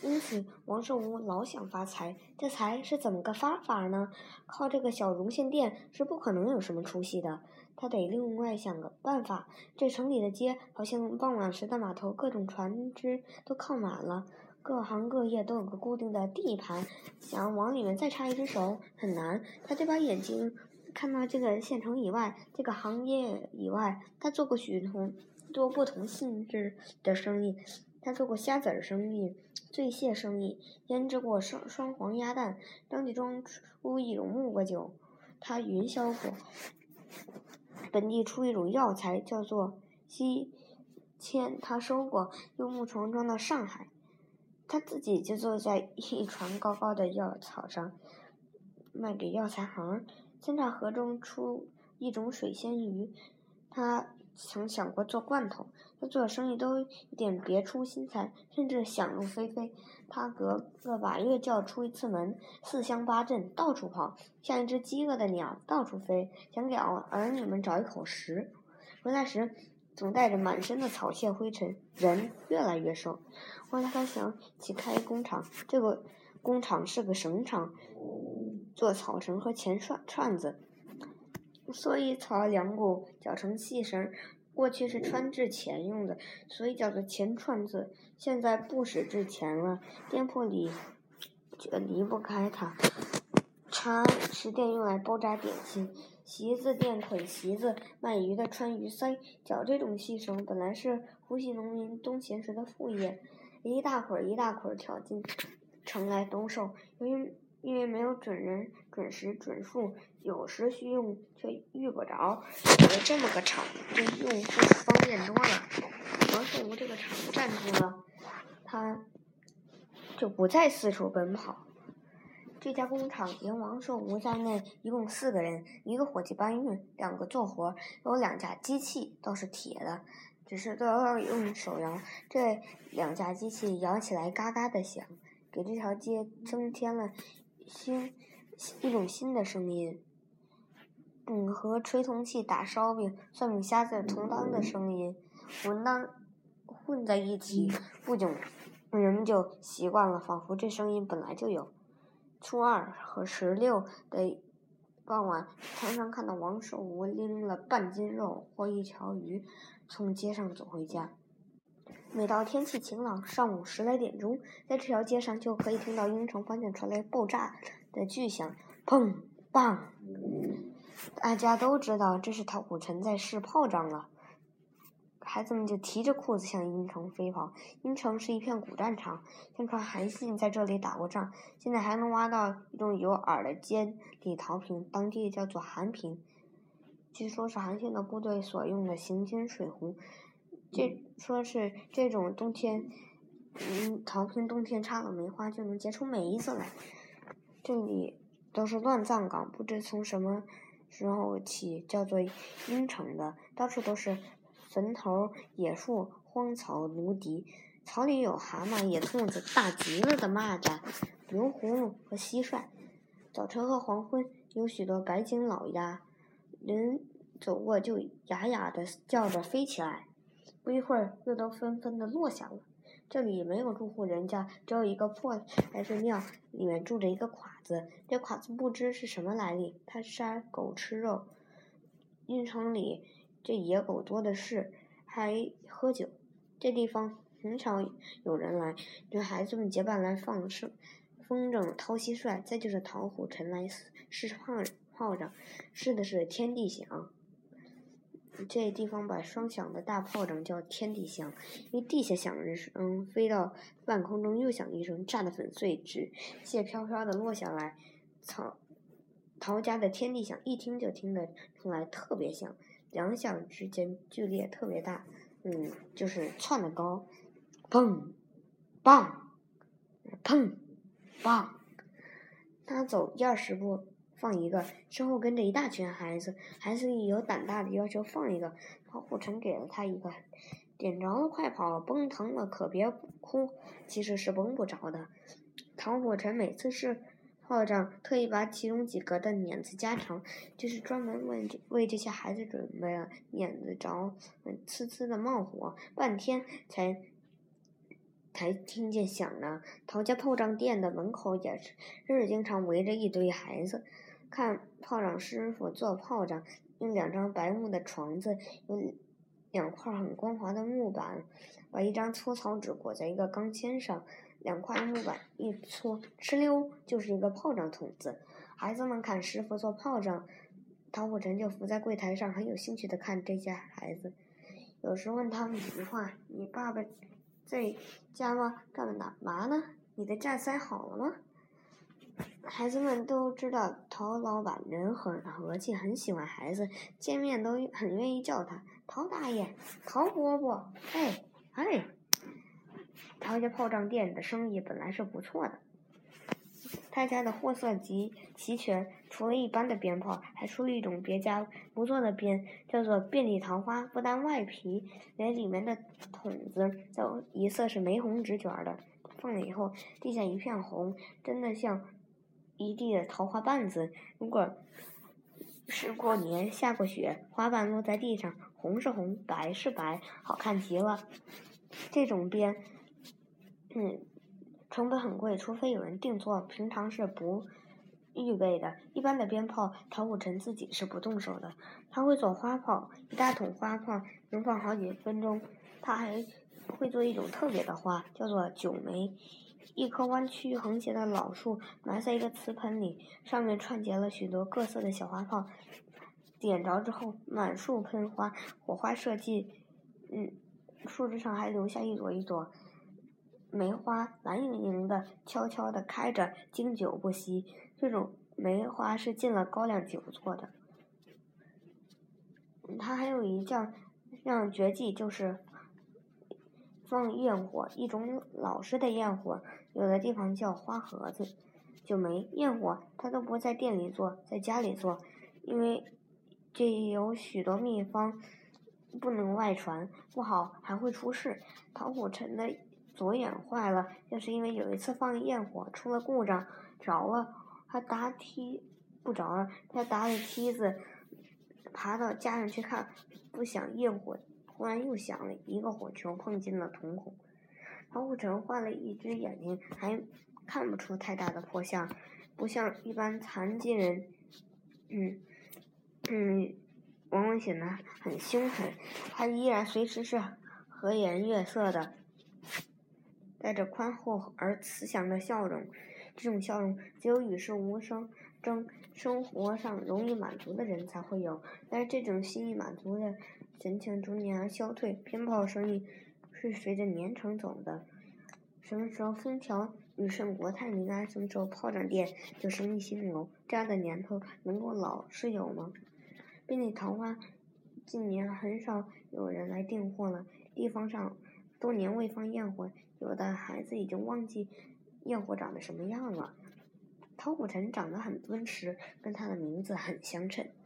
因此王寿无老想发财。这财是怎么个发法呢？靠这个小绒线店是不可能有什么出息的。他得另外想个办法。这城里的街，好像傍晚时的码头，各种船只都靠满了，各行各业都有个固定的地盘。想往里面再插一只手很难。他就把眼睛看到这个县城以外，这个行业以外。他做过许多多不同性质的生意。他做过虾子儿生意、醉蟹生意，腌制过双双黄鸭蛋，当地装出一种木瓜酒，他云销过。本地出一种药材，叫做西铅，他收过，用木床装到上海。他自己就坐在一船高高的药草上，卖给药材行。三岔河中出一种水仙鱼，他曾想过做罐头。他做的生意都有点别出心裁，甚至想入非非。他隔个把月叫出一次门，四乡八镇到处跑，像一只饥饿的鸟到处飞，想给儿女们找一口食。回来时总带着满身的草屑灰尘，人越来越瘦。后来他想起开工厂，这个工厂是个绳厂，做草绳和钱串串子，所以草两股绞成细绳。过去是穿制钱用的，所以叫做钱串子。现在不使制钱了，店铺里却离不开它。茶食店用来包扎点心，席子店捆席子，卖鱼的穿鱼鳃。绞这种细绳本来是湖西农民冬闲时的副业，一大捆一大捆挑进城来兜售。由于因为没有准人、准时、准数，有时需用却遇不着。有了这么个厂，对用户方便多了。王寿无这个厂站住了，他就不再四处奔跑。这家工厂连王寿吴在内一共四个人，一个伙计搬运，两个做活，有两架机器，都是铁的，只是都要用手摇。这两架机器摇起来嘎嘎的响，给这条街增添了。新一种新的声音，嗯，和吹铜器打烧饼、算命瞎子同当的声音，混当混在一起，不久，人们就习惯了，仿佛这声音本来就有。初二和十六的傍晚，常常看到王寿无拎了半斤肉或一条鱼，从街上走回家。每到天气晴朗，上午十来点钟，在这条街上就可以听到英城方向传来爆炸的巨响，砰砰！大家都知道这是陶虎城在试炮仗了。孩子们就提着裤子向英城飞跑。英城是一片古战场，相传韩信在这里打过仗。现在还能挖到一种有耳的尖里陶瓶，当地叫做韩瓶，据说是韩信的部队所用的行军水壶。这说是这种冬天，嗯，桃坪冬天插了梅花就能结出梅子来。这里都是乱葬岗，不知从什么时候起叫做阴城的，到处都是坟头、野树、荒草、芦荻，草里有蛤蟆、野兔子、大极了的蚂蚱、牛葫芦和蟋蟀。早晨和黄昏有许多白颈老鸭，人走过就哑哑的叫着飞起来。不一会儿，又都纷纷的落下了。这里没有住户人家，只有一个破还是庙，里面住着一个侉子。这侉子不知是什么来历，他杀狗吃肉。运城里这野狗多的是，还喝酒。这地方很少有人来，女孩子们结伴来放生、风筝、掏蟋蟀，再就是桃虎尘来试炮炮仗，试的是天地响。这地方把双响的大炮仗叫天地响，因为地下响一声，飞到半空中又响一声，炸得粉碎，纸屑飘飘的落下来。曹陶家的天地响一听就听得出来，特别响，两响之间剧烈特别大，嗯，就是窜得高，砰，棒，砰，棒，他走一二十步。放一个，身后跟着一大群孩子，孩子里有胆大的要求放一个，陶虎城给了他一个，点着了快跑，崩疼了可别哭，其实是崩不着的。唐虎城每次是炮仗，特意把其中几个的碾子加长，就是专门为为这些孩子准备了碾子着，呲呲的冒火，半天才才听见响呢。陶家炮仗店的门口也是，日经常围着一堆孩子，看炮仗师傅做炮仗，用两张白木的床子，用两块很光滑的木板，把一张粗糙纸裹在一个钢钎上，两块木板一搓，哧溜就是一个炮仗筒子。孩子们看师傅做炮仗，陶虎臣就伏在柜台上，很有兴趣的看这些孩子。有时问他们几句话：“你爸爸在家吗？干嘛呢？你的架塞好了吗？” 孩子们都知道陶老板人很和气，很喜欢孩子，见面都很愿意叫他陶大爷、陶伯伯。哎哎，陶家炮仗店的生意本来是不错的。他家的货色极齐全，除了一般的鞭炮，还出了一种别家不做的鞭，叫做遍地桃花。不但外皮，连里面的筒子都一色是玫红纸卷的。放了以后，地下一片红，真的像一地的桃花瓣子。如果是过年下过雪，花瓣落在地上，红是红，白是白，好看极了。这种鞭，嗯。成本很贵，除非有人定做，平常是不预备的。一般的鞭炮，陶武臣自己是不动手的。他会做花炮，一大桶花炮能放好几分钟。他还会做一种特别的花，叫做九梅。一棵弯曲横斜的老树，埋在一个瓷盆里，上面串结了许多各色的小花炮。点着之后，满树喷花，火花射进，嗯，树枝上还留下一朵一朵。梅花蓝盈盈的，悄悄地开着，经久不息。这种梅花是进了高粱酒做的。它还有一项让绝技，就是放焰火，一种老式的焰火，有的地方叫花盒子。就没焰火，他都不在店里做，在家里做，因为这有许多秘方，不能外传，不好还会出事。陶虎臣的。左眼坏了，就是因为有一次放焰火出了故障，着了，他搭梯不着了，他搭着梯子爬到家上去看，不想焰火忽然又响了，一个火球碰进了瞳孔。陶虎成换了一只眼睛，还看不出太大的破相，不像一般残疾人，嗯嗯，往往显得很凶狠。他依然随时是和颜悦色的。带着宽厚而慈祥的笑容，这种笑容只有与世无争、争生活上容易满足的人才会有。但是这种心意满足的神情逐年而消退。鞭炮生意是随着年成走的，什么时候风调雨顺、国泰民安，什么时候炮仗店就生意兴隆。这样的年头能够老是有吗？遍地桃花，近年很少有人来订货了。地方上。多年未放焰火，有的孩子已经忘记焰火长得什么样了。陶虎臣长得很敦实，跟他的名字很相称。